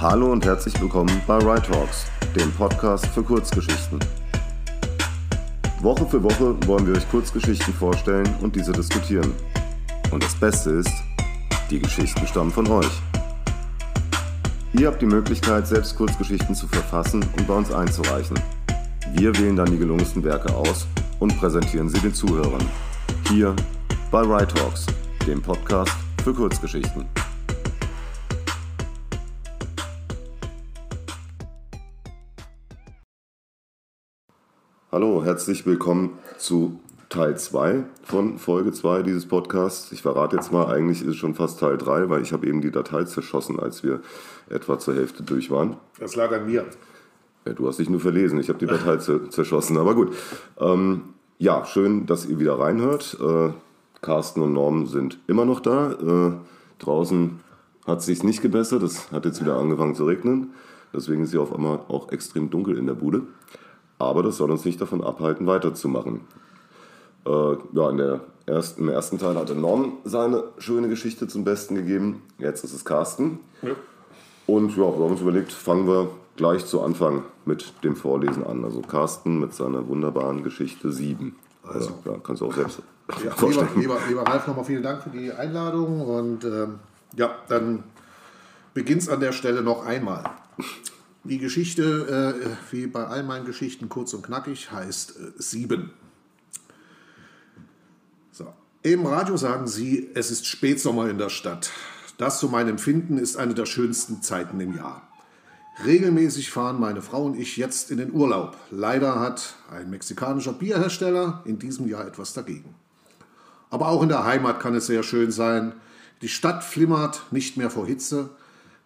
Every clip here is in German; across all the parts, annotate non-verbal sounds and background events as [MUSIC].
Hallo und herzlich willkommen bei Right Talks, dem Podcast für Kurzgeschichten. Woche für Woche wollen wir euch Kurzgeschichten vorstellen und diese diskutieren. Und das Beste ist, die Geschichten stammen von euch. Ihr habt die Möglichkeit, selbst Kurzgeschichten zu verfassen und bei uns einzureichen. Wir wählen dann die gelungensten Werke aus und präsentieren sie den Zuhörern. Hier bei Right Talks, dem Podcast für Kurzgeschichten. Hallo, herzlich willkommen zu Teil 2 von Folge 2 dieses Podcasts. Ich verrate jetzt mal, eigentlich ist es schon fast Teil 3, weil ich habe eben die Datei zerschossen, als wir etwa zur Hälfte durch waren. Das lag an mir. Ja, du hast dich nur verlesen, ich habe die Datei [LAUGHS] zerschossen, aber gut. Ähm, ja, schön, dass ihr wieder reinhört. Äh, Carsten und Norm sind immer noch da. Äh, draußen hat es sich nicht gebessert, es hat jetzt wieder angefangen zu regnen. Deswegen ist hier auf einmal auch extrem dunkel in der Bude. Aber das soll uns nicht davon abhalten, weiterzumachen. Äh, ja, in der ersten, Im ersten Teil hatte Norm seine schöne Geschichte zum Besten gegeben. Jetzt ist es Carsten. Ja. Und ja, wir haben uns überlegt, fangen wir gleich zu Anfang mit dem Vorlesen an. Also Carsten mit seiner wunderbaren Geschichte 7. Also, ja, kannst du auch selbst ja, vorstellen. Lieber, lieber, lieber Ralf, nochmal vielen Dank für die Einladung. Und ähm, ja, dann beginnt es an der Stelle noch einmal. Die Geschichte, äh, wie bei all meinen Geschichten kurz und knackig, heißt äh, Sieben. So. Im Radio sagen sie, es ist Spätsommer in der Stadt. Das zu meinem Empfinden ist eine der schönsten Zeiten im Jahr. Regelmäßig fahren meine Frau und ich jetzt in den Urlaub. Leider hat ein mexikanischer Bierhersteller in diesem Jahr etwas dagegen. Aber auch in der Heimat kann es sehr schön sein. Die Stadt flimmert nicht mehr vor Hitze.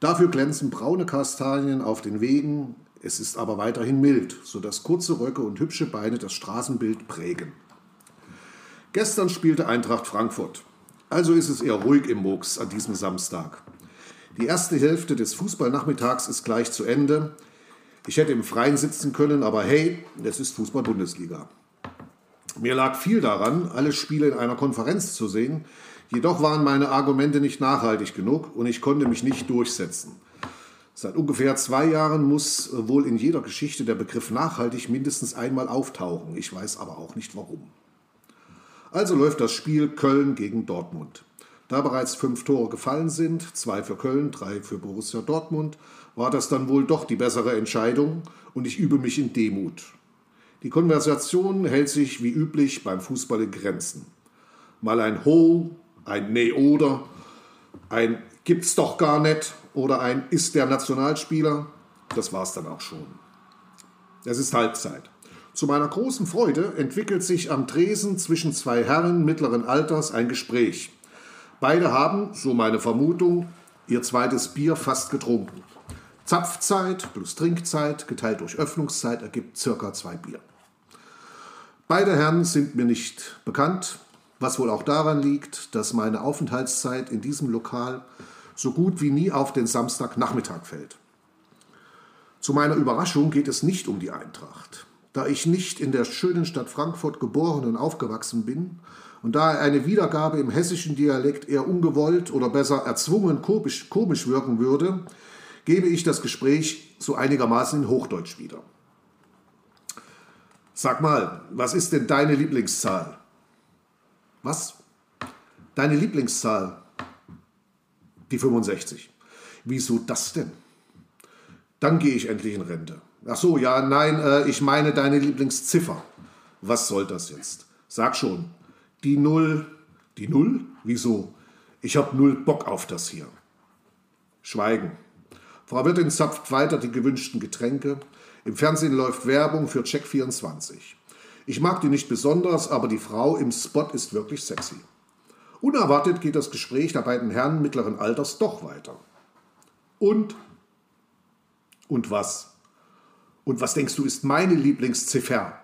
Dafür glänzen braune Kastanien auf den Wegen. Es ist aber weiterhin mild, sodass kurze Röcke und hübsche Beine das Straßenbild prägen. Gestern spielte Eintracht Frankfurt. Also ist es eher ruhig im Murks an diesem Samstag. Die erste Hälfte des Fußballnachmittags ist gleich zu Ende. Ich hätte im Freien sitzen können, aber hey, es ist Fußball-Bundesliga. Mir lag viel daran, alle Spiele in einer Konferenz zu sehen, jedoch waren meine Argumente nicht nachhaltig genug und ich konnte mich nicht durchsetzen. Seit ungefähr zwei Jahren muss wohl in jeder Geschichte der Begriff nachhaltig mindestens einmal auftauchen. Ich weiß aber auch nicht warum. Also läuft das Spiel Köln gegen Dortmund. Da bereits fünf Tore gefallen sind, zwei für Köln, drei für Borussia Dortmund, war das dann wohl doch die bessere Entscheidung und ich übe mich in Demut. Die Konversation hält sich wie üblich beim Fußball in Grenzen. Mal ein Ho, ein Nee oder, ein Gibt's doch gar nicht oder ein Ist der Nationalspieler. Das war's dann auch schon. Es ist Halbzeit. Zu meiner großen Freude entwickelt sich am Tresen zwischen zwei Herren mittleren Alters ein Gespräch. Beide haben, so meine Vermutung, ihr zweites Bier fast getrunken. Zapfzeit plus Trinkzeit geteilt durch Öffnungszeit ergibt circa zwei Bier. Beide Herren sind mir nicht bekannt, was wohl auch daran liegt, dass meine Aufenthaltszeit in diesem Lokal so gut wie nie auf den Samstagnachmittag fällt. Zu meiner Überraschung geht es nicht um die Eintracht. Da ich nicht in der schönen Stadt Frankfurt geboren und aufgewachsen bin und da eine Wiedergabe im hessischen Dialekt eher ungewollt oder besser erzwungen komisch, komisch wirken würde, gebe ich das Gespräch so einigermaßen in Hochdeutsch wieder. Sag mal, was ist denn deine Lieblingszahl? Was? Deine Lieblingszahl? Die 65. Wieso das denn? Dann gehe ich endlich in Rente. Ach so, ja, nein, äh, ich meine deine Lieblingsziffer. Was soll das jetzt? Sag schon. Die Null. Die Null? Wieso? Ich hab null Bock auf das hier. Schweigen. Frau Wirtin zapft weiter die gewünschten Getränke. Im Fernsehen läuft Werbung für Check 24. Ich mag die nicht besonders, aber die Frau im Spot ist wirklich sexy. Unerwartet geht das Gespräch der beiden Herren mittleren Alters doch weiter. Und? Und was? Und was denkst du, ist meine Lieblingsziffer?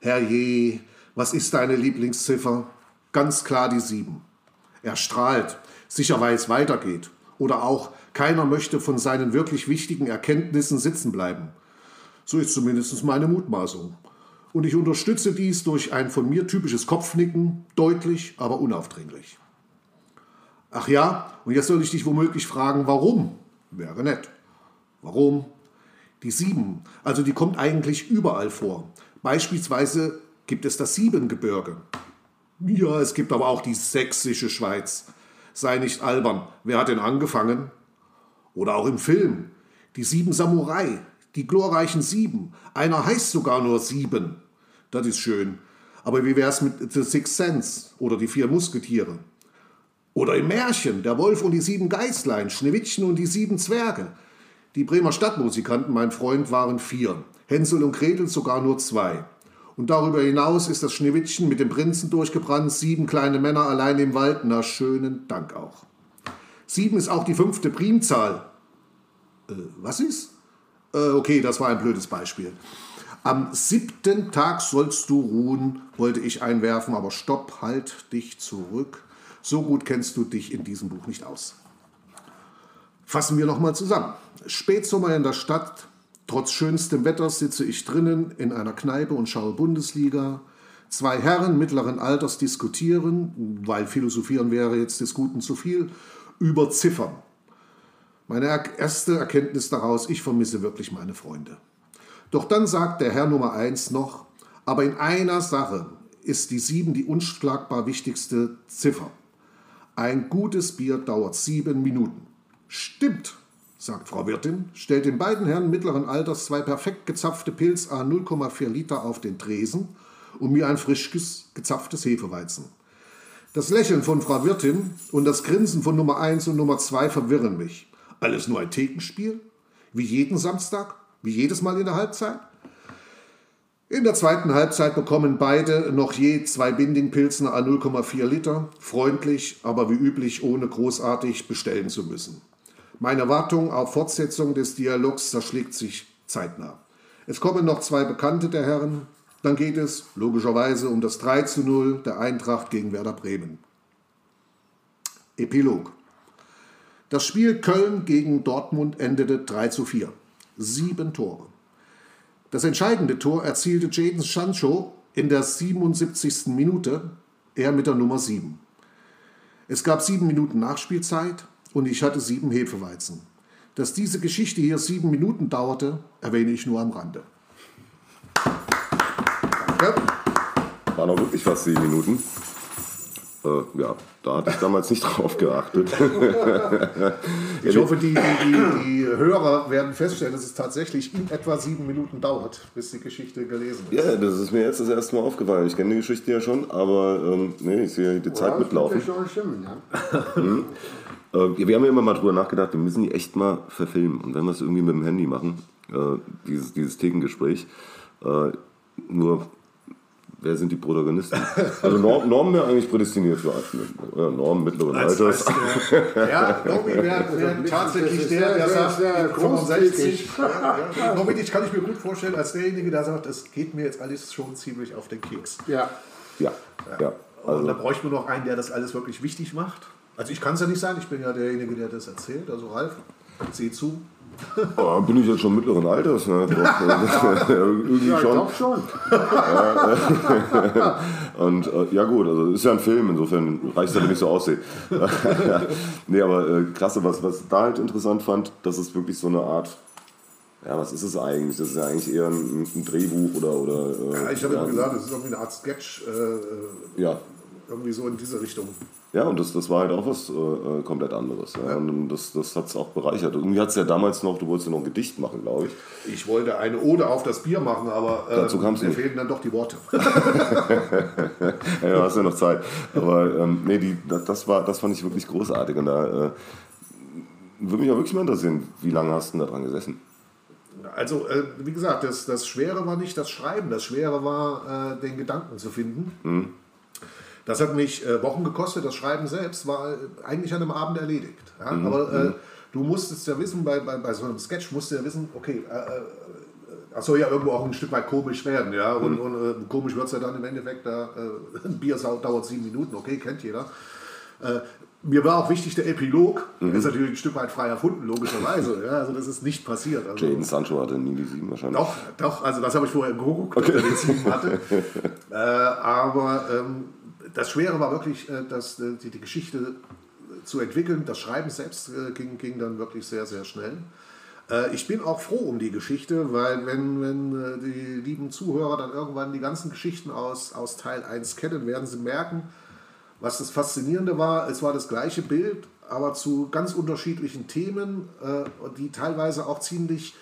Herrje, was ist deine Lieblingsziffer? Ganz klar die sieben. Er strahlt, sicher weil es weitergeht. Oder auch, keiner möchte von seinen wirklich wichtigen Erkenntnissen sitzen bleiben. So ist zumindest meine Mutmaßung. Und ich unterstütze dies durch ein von mir typisches Kopfnicken, deutlich, aber unaufdringlich. Ach ja, und jetzt soll ich dich womöglich fragen, warum? Wäre nett. Warum? Die Sieben, also die kommt eigentlich überall vor. Beispielsweise gibt es das Siebengebirge. Ja, es gibt aber auch die sächsische Schweiz. Sei nicht albern, wer hat denn angefangen? Oder auch im Film. Die sieben Samurai, die glorreichen Sieben. Einer heißt sogar nur Sieben. Das ist schön. Aber wie wär's mit The Sixth Sense oder die vier Musketiere? Oder im Märchen, der Wolf und die sieben Geißlein, Schneewittchen und die sieben Zwerge. Die Bremer Stadtmusikanten, mein Freund, waren vier. Hänsel und Gretel sogar nur zwei. Und darüber hinaus ist das Schneewittchen mit dem Prinzen durchgebrannt, sieben kleine Männer allein im Wald. Na, schönen Dank auch. Sieben ist auch die fünfte Primzahl. Äh, was ist? Äh, okay, das war ein blödes Beispiel. Am siebten Tag sollst du ruhen, wollte ich einwerfen, aber stopp, halt dich zurück. So gut kennst du dich in diesem Buch nicht aus. Fassen wir nochmal zusammen. Spätsommer in der Stadt, trotz schönstem Wetters sitze ich drinnen in einer Kneipe und schaue Bundesliga. Zwei Herren mittleren Alters diskutieren, weil philosophieren wäre jetzt des Guten zu viel, über Ziffern. Meine erste Erkenntnis daraus, ich vermisse wirklich meine Freunde. Doch dann sagt der Herr Nummer eins noch, aber in einer Sache ist die sieben die unschlagbar wichtigste Ziffer. Ein gutes Bier dauert sieben Minuten. Stimmt, sagt Frau Wirtin, stellt den beiden Herren mittleren Alters zwei perfekt gezapfte Pilz a 0,4 Liter auf den Tresen und mir ein frisch gezapftes Hefeweizen. Das Lächeln von Frau Wirtin und das Grinsen von Nummer 1 und Nummer 2 verwirren mich. Alles nur ein Thekenspiel? Wie jeden Samstag? Wie jedes Mal in der Halbzeit? In der zweiten Halbzeit bekommen beide noch je zwei Bindingpilzen a 0,4 Liter, freundlich, aber wie üblich ohne großartig bestellen zu müssen. Meine Wartung auf Fortsetzung des Dialogs zerschlägt sich zeitnah. Es kommen noch zwei Bekannte der Herren, dann geht es logischerweise um das 3 zu 0 der Eintracht gegen Werder Bremen. Epilog. Das Spiel Köln gegen Dortmund endete 3 zu 4. Sieben Tore. Das entscheidende Tor erzielte Jadon Sancho in der 77. Minute, er mit der Nummer 7. Es gab sieben Minuten Nachspielzeit und ich hatte sieben Hefeweizen. Dass diese Geschichte hier sieben Minuten dauerte, erwähne ich nur am Rande. Danke. Waren auch wirklich fast sieben Minuten. Äh, ja, da hatte ich damals nicht [LAUGHS] drauf geachtet. [LAUGHS] ich hoffe, die, die, die, Hörer werden feststellen, dass es tatsächlich in etwa sieben Minuten dauert, bis die Geschichte gelesen ist. Ja, das ist mir jetzt das erste Mal aufgefallen. Ich kenne die Geschichte ja schon, aber ähm, nee, ich sehe die Zeit ja, mitlaufen. Schon stimmen, ja. hm. äh, wir haben ja immer mal drüber nachgedacht, wir müssen die echt mal verfilmen. Und wenn wir es irgendwie mit dem Handy machen, äh, dieses, dieses Thekengespräch, äh, nur wer sind die Protagonisten? Also Norm, Norm wäre eigentlich prädestiniert für ja, Norm mittleren als, Alters. Als der, ja, Normi wäre wär tatsächlich der, der sagt 65. Ja, Normi, dich kann ich mir gut vorstellen als derjenige, der sagt, es geht mir jetzt alles schon ziemlich auf den Keks. Ja. Ja. ja. Also. Und da bräuchte man noch einen, der das alles wirklich wichtig macht. Also ich kann es ja nicht sein, ich bin ja derjenige, der das erzählt. Also Ralf, sieh zu, Oh, bin ich jetzt schon mittleren Alters? Ne? Doch, [LAUGHS] [LAUGHS] irgendwie ja, schon. schon. [LAUGHS] und äh, ja gut, also ist ja ein Film, insofern reicht es ja, wenn ich so aussehe. nee, aber äh, klasse, was, was da halt interessant fand, dass es wirklich so eine Art ja, was ist es eigentlich? Das ist ja eigentlich eher ein, ein Drehbuch oder. oder äh, ja, ich habe ja gesagt, es ist irgendwie eine Art Sketch. Äh, äh, ja. Irgendwie so in diese Richtung. Ja, und das, das war halt auch was äh, äh komplett anderes. Ja. Und das, das hat es auch bereichert. Irgendwie hat es ja damals noch, du wolltest ja noch ein Gedicht machen, glaube ich. Ich wollte eine Ode auf das Bier machen, aber äh, Dazu mir fehlten dann doch die Worte. [LAUGHS] ja, hast ja noch Zeit. Aber ähm, nee, die, das, war, das fand ich wirklich großartig. Und da äh, würde mich auch wirklich mal interessieren, wie lange hast du da dran gesessen? Also, äh, wie gesagt, das, das Schwere war nicht das Schreiben, das Schwere war, äh, den Gedanken zu finden. Mhm. Das hat mich äh, Wochen gekostet. Das Schreiben selbst war äh, eigentlich an einem Abend erledigt. Ja? Mhm. Aber äh, mhm. du musstest ja wissen, bei, bei, bei so einem Sketch musst du ja wissen, okay, äh, äh das soll ja irgendwo auch ein Stück weit komisch werden. Ja? Und, mhm. und äh, komisch wird es ja dann im Endeffekt, da, ein Bier dauert sieben Minuten, okay, kennt jeder. Mir war auch wichtig der Epilog. Mhm. Der ist natürlich ein Stück weit frei erfunden, logischerweise. Ja, also das ist nicht passiert. Also, Jaden Sancho hatte nie die sieben wahrscheinlich. Doch, doch also das habe ich vorher geguckt, okay. dass er die sieben hatte. [LAUGHS] äh, aber ähm, das Schwere war wirklich, äh, dass äh, die, Geschichte zu entwickeln. Das Schreiben selbst äh, ging, ging dann wirklich sehr, sehr schnell. Äh, ich bin auch froh um die Geschichte, weil wenn, wenn äh, die lieben Zuhörer dann irgendwann die ganzen Geschichten aus, aus Teil 1 kennen, werden sie merken, was das Faszinierende war. Es war das gleiche Bild, aber zu ganz unterschiedlichen Themen, die teilweise auch ziemlich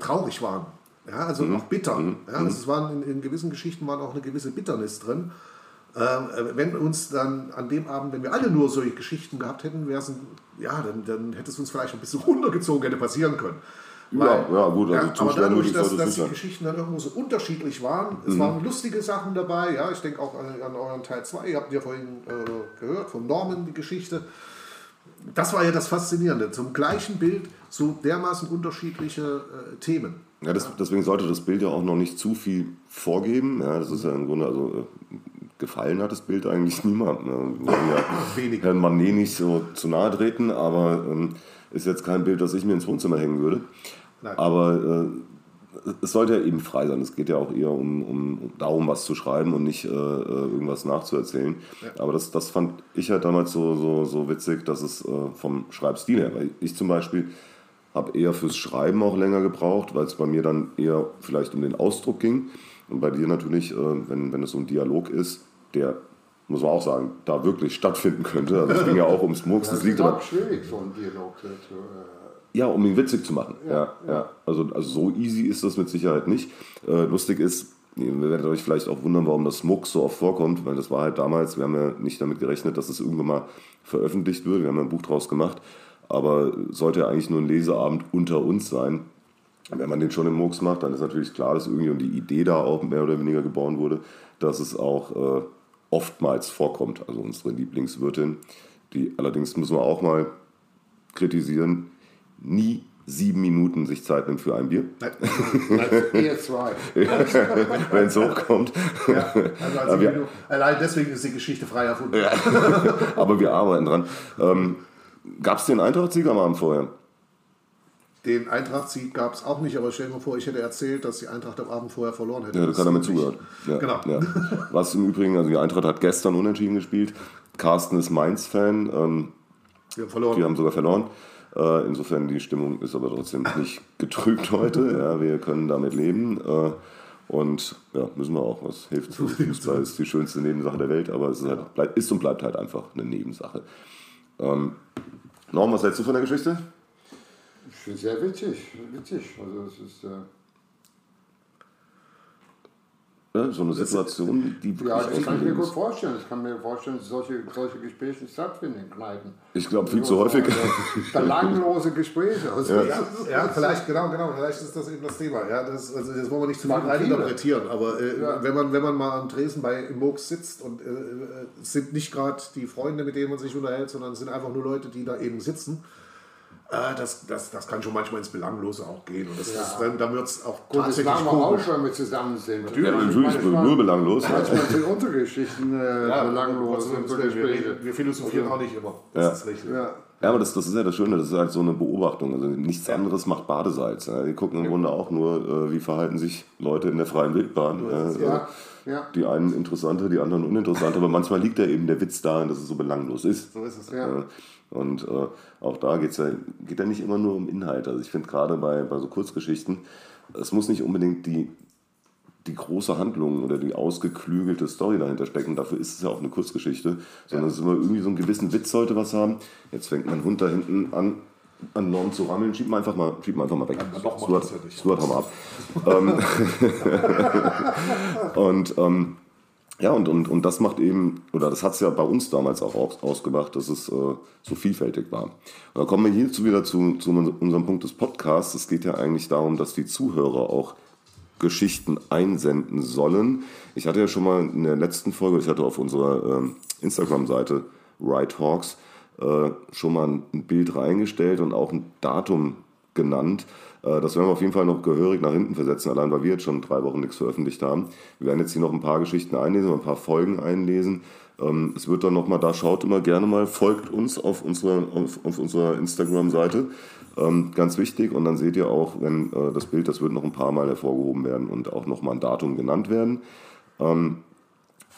traurig waren. Ja, also mhm. auch bitter. Mhm. Ja, also es waren in, in, gewissen Geschichten war auch eine gewisse Bitternis drin. Äh, wenn uns dann an dem Abend, wenn wir alle nur solche Geschichten gehabt hätten, wäre ja, dann, dann hätte es uns vielleicht ein bisschen [LAUGHS] runtergezogen, hätte passieren können. Weil, ja, ja, gut, also ja, aber dadurch, dass, dass die Geschichten dann irgendwo so unterschiedlich waren, es mhm. waren lustige Sachen dabei, ja, ich denke auch an, an euren Teil 2, ihr habt ja vorhin äh, gehört, von Norman die Geschichte. Das war ja das Faszinierende, zum gleichen Bild so dermaßen unterschiedliche äh, Themen. Ja, das, deswegen sollte das Bild ja auch noch nicht zu viel vorgeben. Ja, das ist ja im Grunde, also äh, gefallen hat das Bild eigentlich niemand. Ne? Wir wollen ja [LAUGHS] Herrn Manet nicht so zu nahe treten, aber ähm, ist jetzt kein Bild, das ich mir ins Wohnzimmer hängen würde. Nein. Aber äh, es sollte ja eben frei sein. Es geht ja auch eher um, um darum, was zu schreiben und nicht äh, äh irgendwas nachzuerzählen. Ja. Aber das, das fand ich halt damals so, so, so witzig, dass es äh, vom Schreibstil her, weil ich zum Beispiel habe eher fürs Schreiben auch länger gebraucht, weil es bei mir dann eher vielleicht um den Ausdruck ging. Und bei dir natürlich, äh, wenn, wenn es so ein Dialog ist, der, muss man auch sagen, da wirklich stattfinden könnte. Also es ging ja auch ums Murks. Das, das liegt aber schwierig, so ein Dialog zu, äh ja, um ihn witzig zu machen. Ja, ja, ja. Also, also so easy ist das mit Sicherheit nicht. Äh, lustig ist, ihr werdet euch vielleicht auch wundern, warum das Muck so oft vorkommt, weil das war halt damals, wir haben ja nicht damit gerechnet, dass es irgendwann mal veröffentlicht wird. Wir haben ja ein Buch draus gemacht, aber sollte ja eigentlich nur ein Leseabend unter uns sein. Wenn man den schon im Murks macht, dann ist natürlich klar, dass irgendwie die Idee da auch mehr oder weniger geboren wurde, dass es auch äh, oftmals vorkommt. Also unsere Lieblingswirtin, die allerdings müssen wir auch mal kritisieren, nie sieben Minuten sich Zeit nimmt für ein Bier. Nein, eher zwei. [LAUGHS] Wenn es hochkommt. Ja, also als wir, allein deswegen ist die Geschichte frei erfunden. Ja. [LAUGHS] Aber wir arbeiten dran. Ähm, Gab es den Eintracht-Sieg am Abend vorher? Den Eintracht-Sieg gab es auch nicht, aber stell dir mal vor, ich hätte erzählt, dass die Eintracht am Abend vorher verloren hätte. Ja, das hat damit zugehört. Ja, genau. Ja. Was im Übrigen, also die Eintracht hat gestern unentschieden gespielt. Carsten ist Mainz-Fan. Ähm, die haben verloren. Die haben sogar verloren. Äh, insofern die Stimmung ist aber trotzdem nicht getrübt heute. Ja, wir können damit leben. Äh, und ja, müssen wir auch. Was hilft zu? Fußball ist die schönste Nebensache der Welt, aber es ist, halt, ist und bleibt halt einfach eine Nebensache. Ähm, Norm, was hältst du von der Geschichte? Ich finde es sehr witzig, witzig. Also es ist, äh ja, so eine Situation, die Ja, das kann ich mir gut vorstellen. Ich kann mir vorstellen, dass solche, solche Gespräche stattfinden in Kneipen. Ich glaube, viel zu häufig. Belanglose Gespräche. Also ja. ja. vielleicht, genau, genau, vielleicht ist das eben das Thema. Ja, das, also das wollen wir nicht zu viel interpretieren, aber äh, ja. wenn, man, wenn man mal am Tresen bei im Murks sitzt und äh, es sind nicht gerade die Freunde, mit denen man sich unterhält, sondern es sind einfach nur Leute, die da eben sitzen äh, das, das, das kann schon manchmal ins Belanglose auch gehen. Und das, ja. das, dann, dann wird es auch Gut, das machen wir auch, wenn wir zusammen sind. Natürlich, ja, natürlich ist nur belanglos. Manchmal sind Untergeschichten äh, ja, belanglos. So wir, wir, philosophieren also, auch nicht immer. Das ist richtig. Ja. Ja, aber das, das ist ja das Schöne, das ist halt so eine Beobachtung. Also nichts anderes macht Badesalz. Ja. Die gucken im Grunde auch nur, äh, wie verhalten sich Leute in der freien Wildbahn. Ja. Ja. Die einen interessante, die anderen uninteressante, aber manchmal liegt ja eben der Witz darin, dass es so belanglos ist. So ist es, ja. Und äh, auch da geht's ja, geht ja nicht immer nur um Inhalt. Also ich finde gerade bei, bei so Kurzgeschichten, es muss nicht unbedingt die, die große Handlung oder die ausgeklügelte Story dahinter stecken. Dafür ist es ja auch eine Kurzgeschichte. Sondern ja. es ist immer irgendwie so einen gewissen Witz sollte was haben. Jetzt fängt mein Hund da hinten an, an Norm zu rammeln. Schieb ihn einfach mal, schieb ihn einfach mal weg. Ja, Stuart, Stuart, hau mal ab. Ähm, [LAUGHS] und ähm, ja, und, und, und das macht eben, oder das hat es ja bei uns damals auch ausgemacht, dass es äh, so vielfältig war. Und dann kommen wir hierzu wieder zu, zu unserem Punkt des Podcasts. Es geht ja eigentlich darum, dass die Zuhörer auch Geschichten einsenden sollen. Ich hatte ja schon mal in der letzten Folge, ich hatte auf unserer äh, Instagram-Seite Right Talks äh, schon mal ein Bild reingestellt und auch ein Datum genannt. Äh, das werden wir auf jeden Fall noch gehörig nach hinten versetzen, allein weil wir jetzt schon drei Wochen nichts veröffentlicht haben. Wir werden jetzt hier noch ein paar Geschichten einlesen, ein paar Folgen einlesen. Ähm, es wird dann nochmal, da schaut immer gerne mal, folgt uns auf unserer, auf, auf unserer Instagram-Seite. Ähm, ganz wichtig. Und dann seht ihr auch, wenn äh, das Bild, das wird noch ein paar Mal hervorgehoben werden und auch nochmal ein Datum genannt werden. Ähm,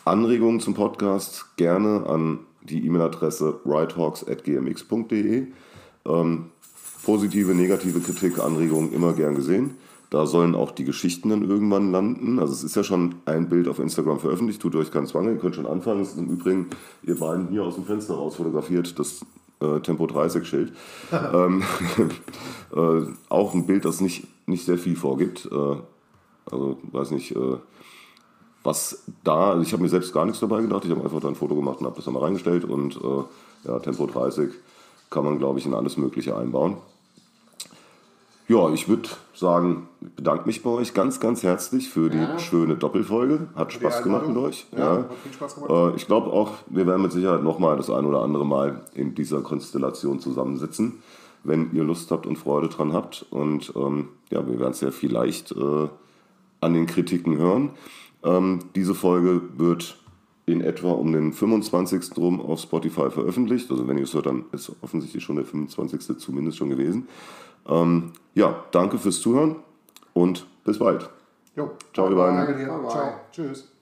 Anregungen zum Podcast gerne an die E-Mail-Adresse righthawks.gmx.de. positive, negative Kritik, Anregungen immer gern gesehen. Da sollen auch die Geschichten dann irgendwann landen. Also es ist ja schon ein Bild auf Instagram veröffentlicht, tut euch keinen Zwang, ihr könnt schon anfangen. Es ist im Übrigen, ihr beiden hier aus dem Fenster raus fotografiert, das äh, Tempo 30 Schild. [LAUGHS] ähm, [LAUGHS] äh, auch ein Bild, das nicht, nicht sehr viel vorgibt. Äh, also weiß nicht, äh, was da, also ich habe mir selbst gar nichts dabei gedacht, ich habe einfach da ein Foto gemacht und habe das dann mal reingestellt und äh, ja, Tempo 30 kann man, glaube ich, in alles Mögliche einbauen. Ja, ich würde sagen, ich bedanke mich bei euch ganz, ganz herzlich für die Ja. schöne Doppelfolge. Hat Spaß gemacht mit euch. Ja, viel Spaß gemacht. Äh, ich glaube auch, wir werden mit Sicherheit nochmal das ein oder andere Mal in dieser Konstellation zusammensitzen, wenn ihr Lust habt und Freude dran habt. Und ähm, ja, wir werden es ja vielleicht äh, an den Kritiken hören. Ähm, diese Folge wird in etwa um den 25. rum auf Spotify veröffentlicht. Also wenn ihr es hört, dann ist offensichtlich schon der 25. zumindest schon gewesen. Ähm, ja, danke fürs Zuhören und bis bald. Jo. Ciao, ihr beiden. Danke dir. Bye, bye. Ciao. Tschüss.